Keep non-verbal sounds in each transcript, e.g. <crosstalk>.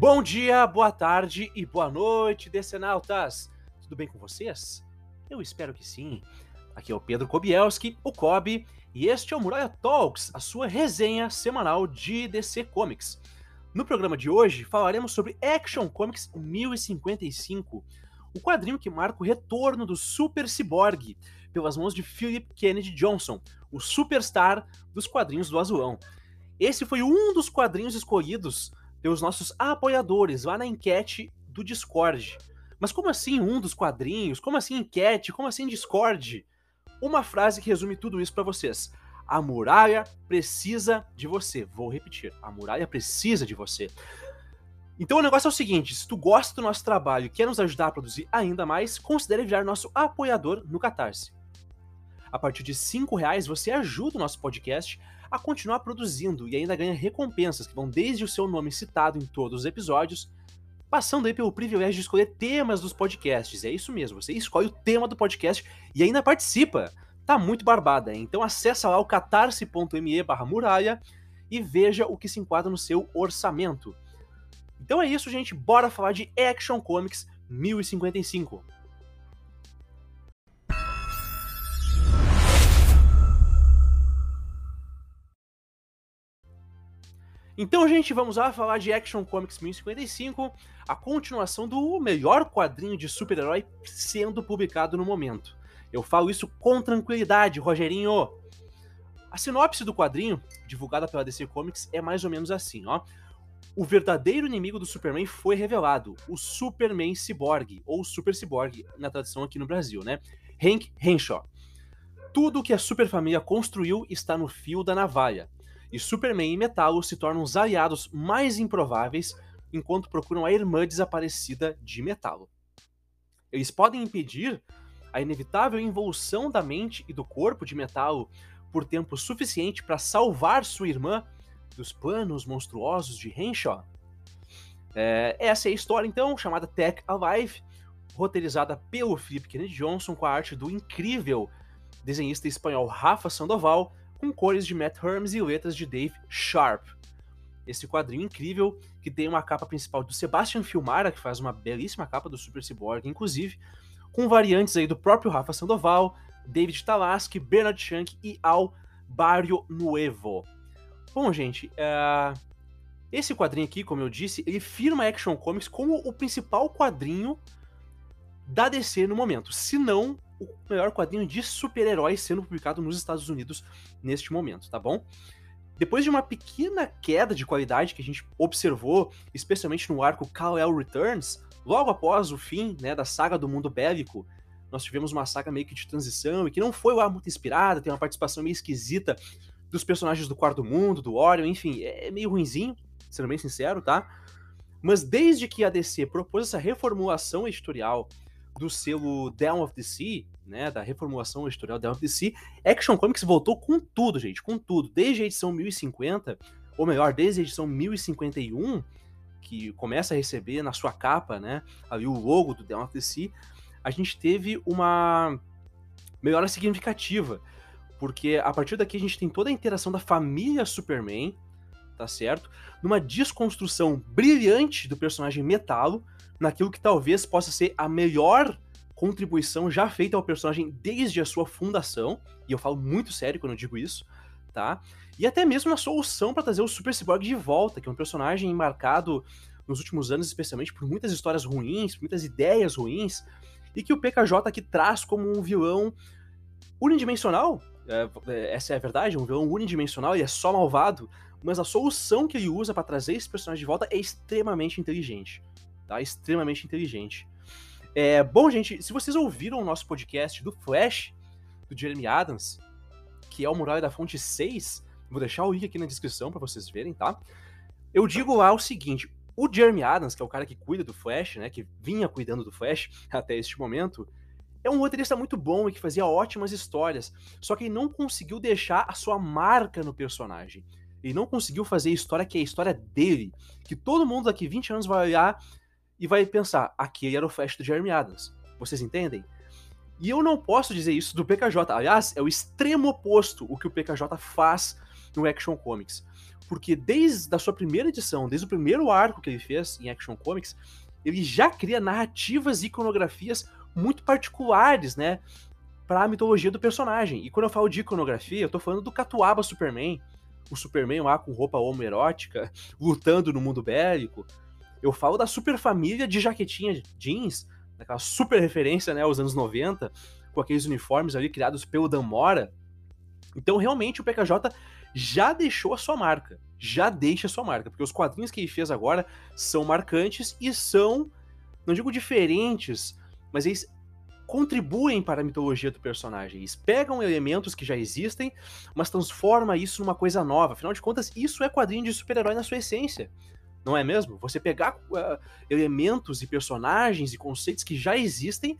Bom dia, boa tarde e boa noite, decenautas! Tudo bem com vocês? Eu espero que sim. Aqui é o Pedro Kobielski, o Kobe, e este é o Muralha Talks, a sua resenha semanal de DC Comics. No programa de hoje falaremos sobre Action Comics 1055, o quadrinho que marca o retorno do Super Cyborg pelas mãos de Philip Kennedy Johnson, o superstar dos quadrinhos do Azulão. Esse foi um dos quadrinhos escolhidos pelos nossos apoiadores lá na enquete do Discord. Mas como assim um dos quadrinhos? Como assim enquete? Como assim Discord? Uma frase que resume tudo isso para vocês. A muralha precisa de você. Vou repetir. A muralha precisa de você. Então o negócio é o seguinte: se tu gosta do nosso trabalho e quer nos ajudar a produzir ainda mais, considere virar nosso apoiador no Catarse. A partir de R$ reais você ajuda o nosso podcast a continuar produzindo e ainda ganha recompensas que vão desde o seu nome citado em todos os episódios, passando aí pelo privilégio de escolher temas dos podcasts. É isso mesmo, você escolhe o tema do podcast e ainda participa. Tá muito barbada, então acessa lá o catarse.me barra muralha e veja o que se enquadra no seu orçamento. Então é isso, gente, bora falar de Action Comics 1055. Então, gente, vamos lá falar de Action Comics 1055, a continuação do melhor quadrinho de super-herói sendo publicado no momento. Eu falo isso com tranquilidade, Rogerinho. A sinopse do quadrinho, divulgada pela DC Comics, é mais ou menos assim, ó. O verdadeiro inimigo do Superman foi revelado, o Superman Cyborg, ou Super Cyborg, na tradução aqui no Brasil, né? Hank Henshaw. Tudo que a Superfamília construiu está no fio da navalha e Superman e Metalo se tornam os aliados mais improváveis enquanto procuram a irmã desaparecida de Metalo. Eles podem impedir a inevitável involução da mente e do corpo de Metalo por tempo suficiente para salvar sua irmã dos planos monstruosos de Henshaw? É, essa é a história, então, chamada Tech Alive, roteirizada pelo Philip Kennedy Johnson com a arte do incrível desenhista espanhol Rafa Sandoval com cores de Matt Herms e letras de Dave Sharp. Esse quadrinho incrível, que tem uma capa principal do Sebastian Filmara, que faz uma belíssima capa do Super Cyborg, inclusive, com variantes aí do próprio Rafa Sandoval, David Talaski, Bernard Shank e Al Barrio Nuevo. Bom, gente, uh, esse quadrinho aqui, como eu disse, ele firma Action Comics como o principal quadrinho da DC no momento, se não o melhor quadrinho de super-heróis sendo publicado nos Estados Unidos neste momento, tá bom? Depois de uma pequena queda de qualidade que a gente observou, especialmente no arco Kal-El Returns, logo após o fim né, da saga do mundo bélico, nós tivemos uma saga meio que de transição e que não foi lá muito inspirada, tem uma participação meio esquisita dos personagens do Quarto Mundo, do Orion, enfim, é meio ruinzinho, sendo bem sincero, tá? Mas desde que a DC propôs essa reformulação editorial do selo Down of the Sea, né, da reformulação editorial Down of the Sea, Action Comics voltou com tudo, gente, com tudo. Desde a edição 1050, ou melhor, desde a edição 1051, que começa a receber na sua capa, né, ali o logo do Down of the Sea, a gente teve uma melhora significativa, porque a partir daqui a gente tem toda a interação da família Superman, tá certo? Numa desconstrução brilhante do personagem Metalo, naquilo que talvez possa ser a melhor contribuição já feita ao personagem desde a sua fundação, e eu falo muito sério quando eu digo isso, tá? E até mesmo na solução para trazer o Super Cyborg de volta, que é um personagem marcado nos últimos anos, especialmente por muitas histórias ruins, muitas ideias ruins, e que o PKJ aqui traz como um vilão unidimensional, é, é, essa é a verdade, um vilão unidimensional, e é só malvado, mas a solução que ele usa para trazer esse personagem de volta é extremamente inteligente tá? Extremamente inteligente. É, bom, gente, se vocês ouviram o nosso podcast do Flash, do Jeremy Adams, que é o Muralha da Fonte 6, vou deixar o link aqui na descrição para vocês verem, tá? Eu digo lá o seguinte, o Jeremy Adams, que é o cara que cuida do Flash, né, que vinha cuidando do Flash <laughs> até este momento, é um roteirista muito bom e que fazia ótimas histórias, só que ele não conseguiu deixar a sua marca no personagem. Ele não conseguiu fazer a história que é a história dele, que todo mundo daqui 20 anos vai olhar e vai pensar, aquele era o Flash do Jeremy Adams. Vocês entendem? E eu não posso dizer isso do PKJ. Aliás, é o extremo oposto o que o PKJ faz no Action Comics. Porque desde a sua primeira edição, desde o primeiro arco que ele fez em Action Comics, ele já cria narrativas e iconografias muito particulares, né? Para a mitologia do personagem. E quando eu falo de iconografia, eu tô falando do Catuaba Superman, o Superman lá com roupa homoerótica, <laughs> lutando no mundo bélico. Eu falo da super família de jaquetinha jeans, daquela super referência, né, aos anos 90, com aqueles uniformes ali criados pelo Dan Mora. Então, realmente, o PKJ já deixou a sua marca. Já deixa a sua marca, porque os quadrinhos que ele fez agora são marcantes e são, não digo diferentes, mas eles contribuem para a mitologia do personagem. Eles pegam elementos que já existem, mas transforma isso numa coisa nova. Afinal de contas, isso é quadrinho de super-herói na sua essência. Não é mesmo? Você pegar uh, elementos e personagens e conceitos que já existem,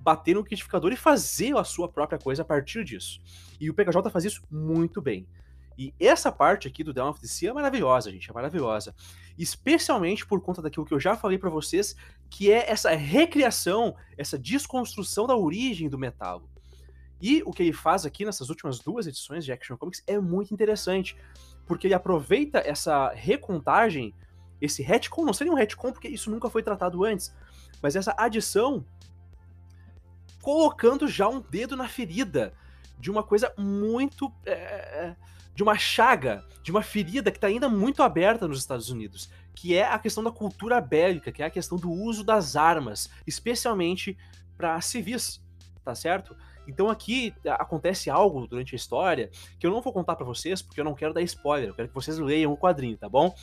bater no liquidificador e fazer a sua própria coisa a partir disso. E o PKJ faz isso muito bem. E essa parte aqui do Down of the Sea é maravilhosa, gente, é maravilhosa. Especialmente por conta daquilo que eu já falei para vocês, que é essa recriação, essa desconstrução da origem do metal. E o que ele faz aqui nessas últimas duas edições de Action Comics é muito interessante, porque ele aproveita essa recontagem, esse retcon, não seria um retcon porque isso nunca foi tratado antes, mas essa adição colocando já um dedo na ferida de uma coisa muito. É de uma chaga, de uma ferida que está ainda muito aberta nos Estados Unidos, que é a questão da cultura bélica, que é a questão do uso das armas, especialmente para civis, tá certo? Então aqui acontece algo durante a história que eu não vou contar para vocês, porque eu não quero dar spoiler, eu quero que vocês leiam o quadrinho, tá bom?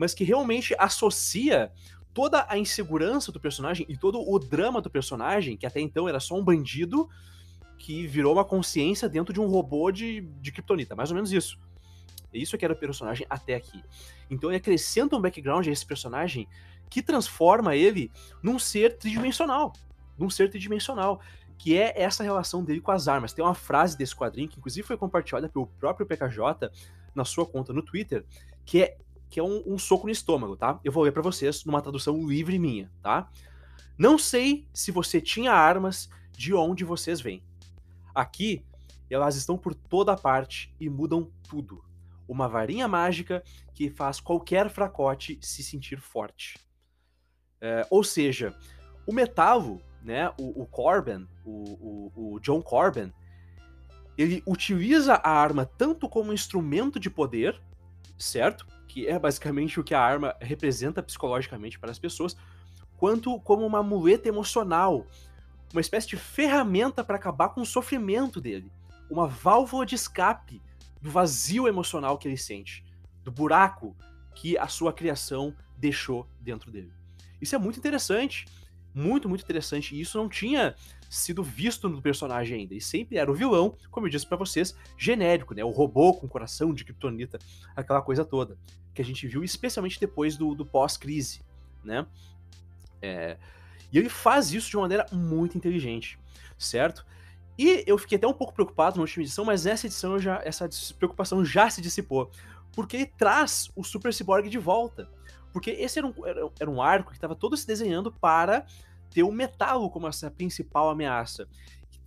Mas que realmente associa toda a insegurança do personagem e todo o drama do personagem, que até então era só um bandido, que virou uma consciência dentro de um robô de, de Kryptonita, mais ou menos isso. Isso é que era o personagem até aqui. Então ele acrescenta um background a esse personagem que transforma ele num ser tridimensional. Num ser tridimensional. Que é essa relação dele com as armas. Tem uma frase desse quadrinho, que inclusive foi compartilhada pelo próprio PKJ na sua conta no Twitter, que é, que é um, um soco no estômago, tá? Eu vou ler para vocês numa tradução livre minha, tá? Não sei se você tinha armas de onde vocês vêm. Aqui, elas estão por toda parte e mudam tudo. Uma varinha mágica que faz qualquer fracote se sentir forte. É, ou seja, o Metalo, né, o, o Corbin, o, o, o John Corbin, ele utiliza a arma tanto como instrumento de poder, certo? Que é basicamente o que a arma representa psicologicamente para as pessoas, quanto como uma muleta emocional uma espécie de ferramenta para acabar com o sofrimento dele, uma válvula de escape do vazio emocional que ele sente, do buraco que a sua criação deixou dentro dele. Isso é muito interessante, muito, muito interessante, e isso não tinha sido visto no personagem ainda, e sempre era o vilão, como eu disse para vocês, genérico, né, o robô com coração de kryptonita, aquela coisa toda, que a gente viu especialmente depois do, do pós-crise, né, é, e ele faz isso de uma maneira muito inteligente, certo? E eu fiquei até um pouco preocupado na última edição, mas nessa edição já, essa preocupação já se dissipou. Porque ele traz o Super Cyborg de volta. Porque esse era um, era, era um arco que estava todo se desenhando para ter o metal como essa principal ameaça.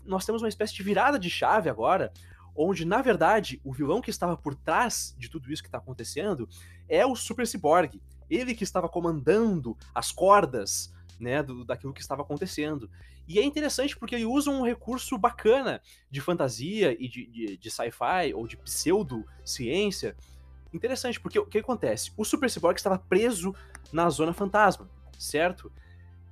Nós temos uma espécie de virada de chave agora, onde, na verdade, o vilão que estava por trás de tudo isso que está acontecendo é o Super Cyborg. Ele que estava comandando as cordas né, do, daquilo que estava acontecendo. E é interessante porque ele usa um recurso bacana de fantasia e de, de, de sci-fi ou de pseudo-ciência. Interessante, porque o que acontece? O Super Cyborg estava preso na Zona Fantasma, certo?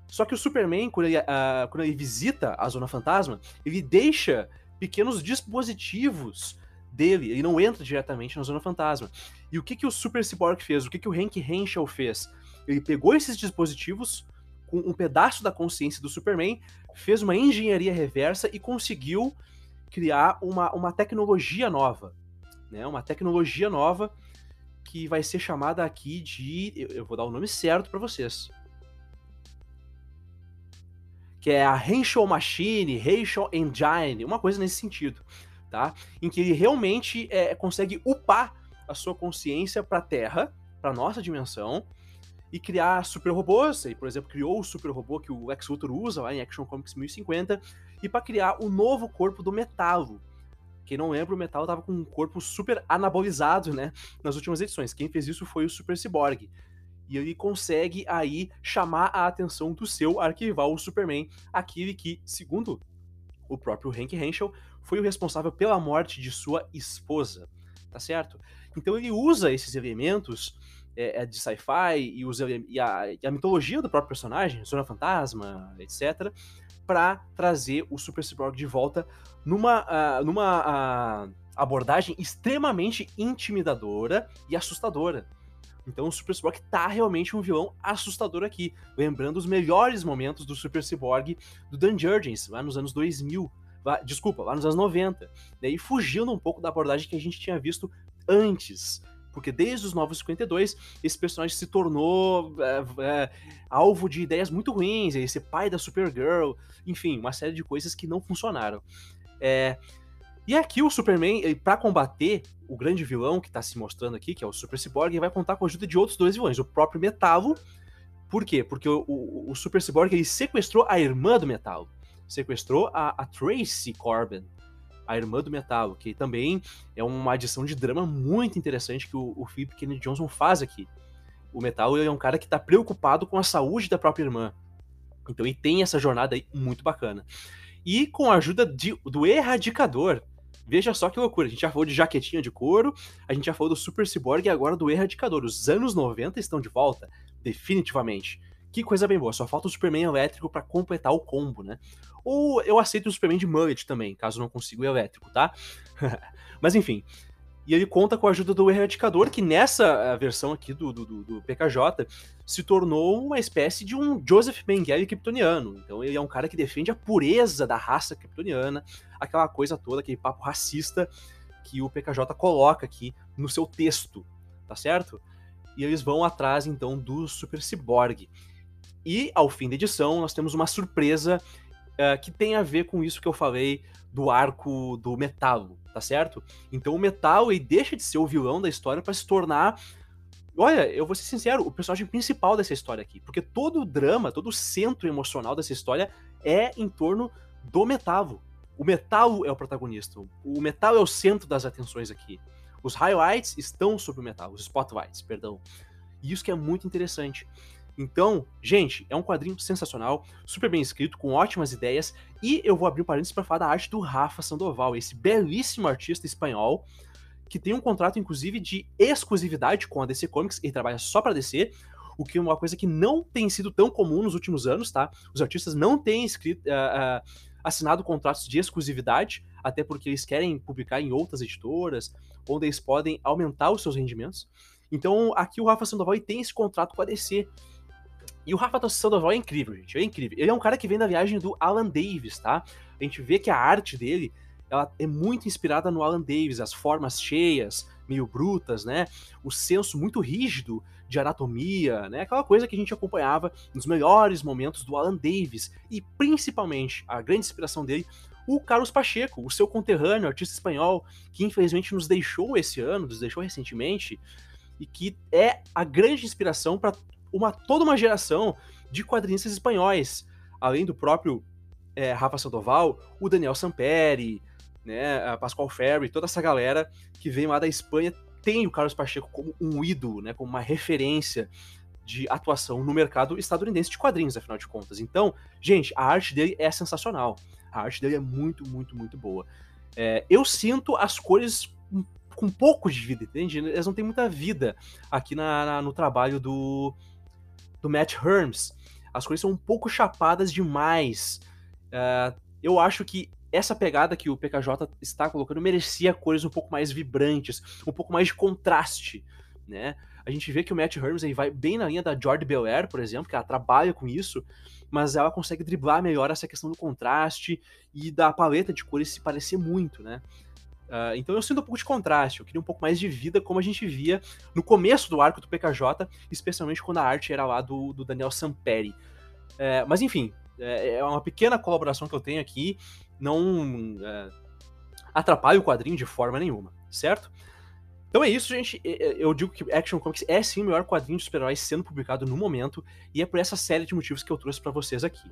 Só que o Superman, quando ele, uh, quando ele visita a Zona Fantasma, ele deixa pequenos dispositivos dele, ele não entra diretamente na Zona Fantasma. E o que, que o Super Cyborg fez? O que, que o Hank Henshaw fez? Ele pegou esses dispositivos, com um pedaço da consciência do Superman, fez uma engenharia reversa e conseguiu criar uma, uma tecnologia nova. Né? Uma tecnologia nova que vai ser chamada aqui de. Eu vou dar o nome certo para vocês. Que é a Henshaw Machine, Henshaw Engine, uma coisa nesse sentido. Tá? Em que ele realmente é, consegue upar a sua consciência para a Terra, para nossa dimensão, e criar super robôs. E, por exemplo, criou o super robô que o Lex Luthor usa lá em Action Comics 1050, e para criar o novo corpo do Metalo, quem não lembra, o Metal tava com um corpo super anabolizado, né? Nas últimas edições. Quem fez isso foi o Super Cyborg. E ele consegue aí chamar a atenção do seu arquival, o Superman, aquele que, segundo o próprio Hank Henshaw, foi o responsável pela morte de sua esposa, tá certo? Então ele usa esses elementos é, de sci-fi e, e, a, e a mitologia do próprio personagem, Zona Fantasma, etc., para trazer o Super Cyborg de volta numa, uh, numa uh, abordagem extremamente intimidadora e assustadora. Então o Super Cyborg tá realmente um vilão assustador aqui, lembrando os melhores momentos do Super Cyborg do Dan Jurgens, lá nos anos 2000, lá, desculpa, lá nos anos 90, né, e fugindo um pouco da abordagem que a gente tinha visto antes. Porque desde os Novos 52, esse personagem se tornou é, é, alvo de ideias muito ruins, esse pai da Supergirl, enfim, uma série de coisas que não funcionaram. É, e aqui o Superman, para combater o grande vilão que está se mostrando aqui, que é o Super Cyborg, vai contar com a ajuda de outros dois vilões, o próprio Metalo. Por quê? Porque o, o, o Super Cyborg ele sequestrou a irmã do Metalo. Sequestrou a, a Tracy Corbin, a irmã do Metalo, que também é uma adição de drama muito interessante que o, o Philip Kennedy Johnson faz aqui. O Metalo é um cara que está preocupado com a saúde da própria irmã. Então ele tem essa jornada aí muito bacana. E com a ajuda de, do Erradicador, Veja só que loucura, a gente já falou de jaquetinha de couro, a gente já falou do Super Cyborg e agora do Erradicador. Os anos 90 estão de volta, definitivamente. Que coisa bem boa, só falta o Superman elétrico para completar o combo, né? Ou eu aceito o Superman de mullet também, caso não consiga o elétrico, tá? <laughs> Mas enfim, e ele conta com a ajuda do Erradicador, que nessa eh, versão aqui do, do, do, PKJ se tornou uma espécie de um Joseph Mengele kryptoniano. Então ele é um cara que defende a pureza da raça kryptoniana, aquela coisa toda, aquele papo racista que o PKJ coloca aqui no seu texto, tá certo? E eles vão atrás então do Super Cyborg. E ao fim da edição nós temos uma surpresa uh, que tem a ver com isso que eu falei do arco do Metalo, tá certo? Então o Metal ele deixa de ser o vilão da história para se tornar Olha, eu vou ser sincero, o personagem principal dessa história aqui, porque todo o drama, todo o centro emocional dessa história é em torno do Metalo. O Metal é o protagonista. O Metal é o centro das atenções aqui. Os highlights estão sobre o Metal, os spotlights, perdão. E isso que é muito interessante. Então, gente, é um quadrinho sensacional, super bem escrito, com ótimas ideias, e eu vou abrir um parênteses para falar da arte do Rafa Sandoval, esse belíssimo artista espanhol, que tem um contrato, inclusive, de exclusividade com a DC Comics, ele trabalha só para DC, o que é uma coisa que não tem sido tão comum nos últimos anos, tá? Os artistas não têm escrito, uh, uh, assinado contratos de exclusividade, até porque eles querem publicar em outras editoras, onde eles podem aumentar os seus rendimentos. Então, aqui o Rafa Sandoval tem esse contrato com a DC, e o Rafa Sandoval é incrível, gente. É incrível. Ele é um cara que vem da viagem do Alan Davis, tá? A gente vê que a arte dele ela é muito inspirada no Alan Davis, as formas cheias, meio brutas, né? O senso muito rígido de anatomia, né? Aquela coisa que a gente acompanhava nos melhores momentos do Alan Davis. E principalmente, a grande inspiração dele, o Carlos Pacheco, o seu conterrâneo, artista espanhol, que infelizmente nos deixou esse ano, nos deixou recentemente, e que é a grande inspiração para uma, toda uma geração de quadrinistas espanhóis, além do próprio é, Rafa Sandoval, o Daniel Samperi, né, a Pascal Ferry, toda essa galera que vem lá da Espanha tem o Carlos Pacheco como um ídolo, né, como uma referência de atuação no mercado estadunidense de quadrinhos, afinal de contas. Então, gente, a arte dele é sensacional. A arte dele é muito, muito, muito boa. É, eu sinto as cores com pouco de vida, entende? Elas não têm muita vida aqui na, na no trabalho do, do Matt Herms, as coisas são um pouco chapadas demais. Uh, eu acho que essa pegada que o PKJ está colocando merecia cores um pouco mais vibrantes, um pouco mais de contraste, né? A gente vê que o Matt Herms aí vai bem na linha da Jordi Belair, por exemplo, que ela trabalha com isso, mas ela consegue driblar melhor essa questão do contraste e da paleta de cores se parecer muito, né? Uh, então eu sinto um pouco de contraste, eu queria um pouco mais de vida, como a gente via no começo do arco do PKJ, especialmente quando a arte era lá do, do Daniel Samperi. É, mas enfim, é, é, uma pequena colaboração que eu tenho aqui, não é, atrapalha o quadrinho de forma nenhuma, certo? Então é isso, gente. Eu digo que Action Comics é sim o melhor quadrinho de super-heróis sendo publicado no momento, e é por essa série de motivos que eu trouxe para vocês aqui.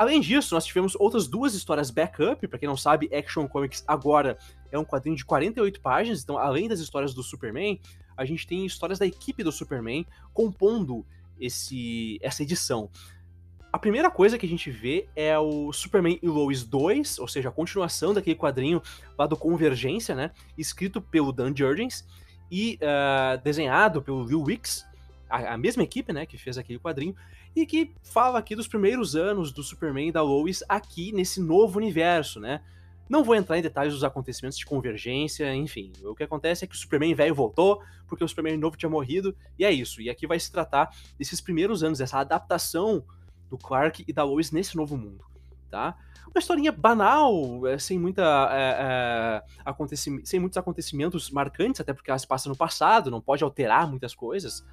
Além disso, nós tivemos outras duas histórias backup. Para quem não sabe, Action Comics agora é um quadrinho de 48 páginas. Então, além das histórias do Superman, a gente tem histórias da equipe do Superman compondo esse, essa edição. A primeira coisa que a gente vê é o Superman e Lois 2, ou seja, a continuação daquele quadrinho lá do Convergência, né? Escrito pelo Dan Jurgens e uh, desenhado pelo Will Wicks, a, a, mesma equipe, né, que fez aquele quadrinho, e que fala aqui dos primeiros anos do Superman e da Lois aqui nesse novo universo, né? Não vou entrar em detalhes dos acontecimentos de convergência, enfim. O que acontece é que o Superman velho voltou, porque o Superman novo tinha morrido, e é isso. E aqui vai se tratar desses primeiros anos, dessa adaptação do Clark e da Lois nesse novo mundo, tá? Uma historinha banal, é, sem, muita, é, é, sem muitos acontecimentos marcantes, até porque ela se passa no passado, não pode alterar muitas coisas.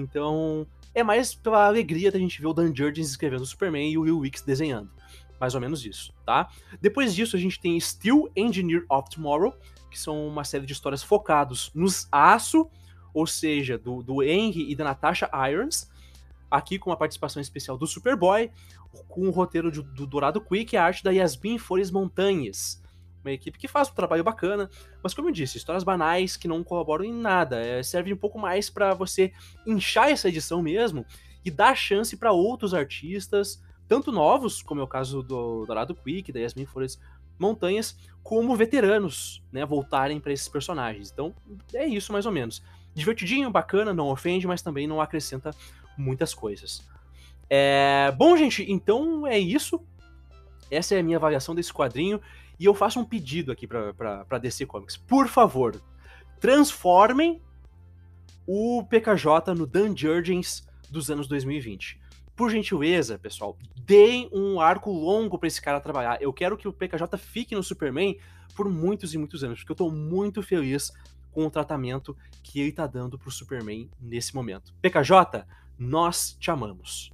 Então, é mais pela alegria da gente ver o Dan Jurgens escrevendo o Superman e o Will Wicks desenhando. Mais ou menos isso, tá? Depois disso, a gente tem Steel Engineer of Tomorrow, que são uma série de histórias focados nos aço, ou seja, do, do Henry e da Natasha Irons, aqui com uma participação especial do Superboy, com o roteiro de, do Dourado Quick e a arte da Yasmin Flores Montanhas. Uma equipe que faz um trabalho bacana, mas como eu disse, histórias banais que não colaboram em nada. É, serve um pouco mais para você inchar essa edição mesmo e dar chance para outros artistas, tanto novos, como é o caso do Dourado Quick, da Yasmin Flores Montanhas, como veteranos, né, voltarem para esses personagens. Então, é isso mais ou menos. Divertidinho, bacana, não ofende, mas também não acrescenta muitas coisas. É... Bom, gente, então é isso. Essa é a minha avaliação desse quadrinho. E eu faço um pedido aqui para DC Comics. Por favor, transformem o PKJ no Dan Jurgens dos anos 2020 por gentileza, pessoal, deem um arco longo para esse cara trabalhar. Eu quero que o PKJ fique no Superman por muitos e muitos anos, porque eu tô muito feliz com o tratamento que ele tá dando pro Superman nesse momento. PKJ, nós te amamos.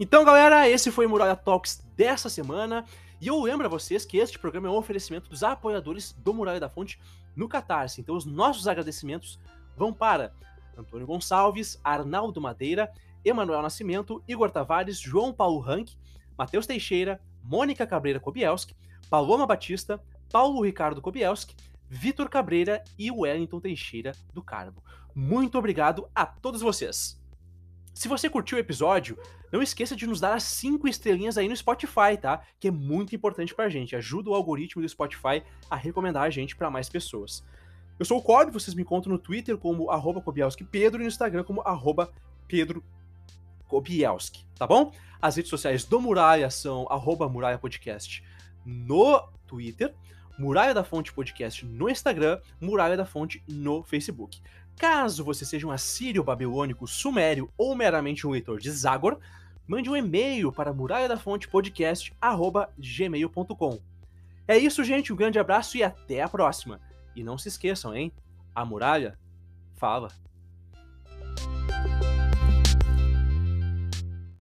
Então, galera, esse foi o Muralha Talks dessa semana. E eu lembro a vocês que este programa é um oferecimento dos apoiadores do Muralha da Fonte no Catarse. Então, os nossos agradecimentos vão para Antônio Gonçalves, Arnaldo Madeira, Emanuel Nascimento, Igor Tavares, João Paulo Rank, Matheus Teixeira, Mônica Cabreira Kobielski, Paloma Batista, Paulo Ricardo Kobielski, Vitor Cabreira e Wellington Teixeira do Carmo. Muito obrigado a todos vocês! Se você curtiu o episódio, não esqueça de nos dar as 5 estrelinhas aí no Spotify, tá? Que é muito importante pra gente. Ajuda o algoritmo do Spotify a recomendar a gente para mais pessoas. Eu sou o Kobe, vocês me encontram no Twitter como arroba Pedro e no Instagram como arroba Pedro Kobielski, tá bom? As redes sociais do Muralha são arroba Muralha Podcast no Twitter, Muralha da Fonte Podcast no Instagram, Muralha da Fonte no Facebook. Caso você seja um assírio babilônico, sumério ou meramente um leitor de Zagor, mande um e-mail para muralha da fonte podcast@gmail.com. É isso, gente, um grande abraço e até a próxima. E não se esqueçam, hein? A muralha fala.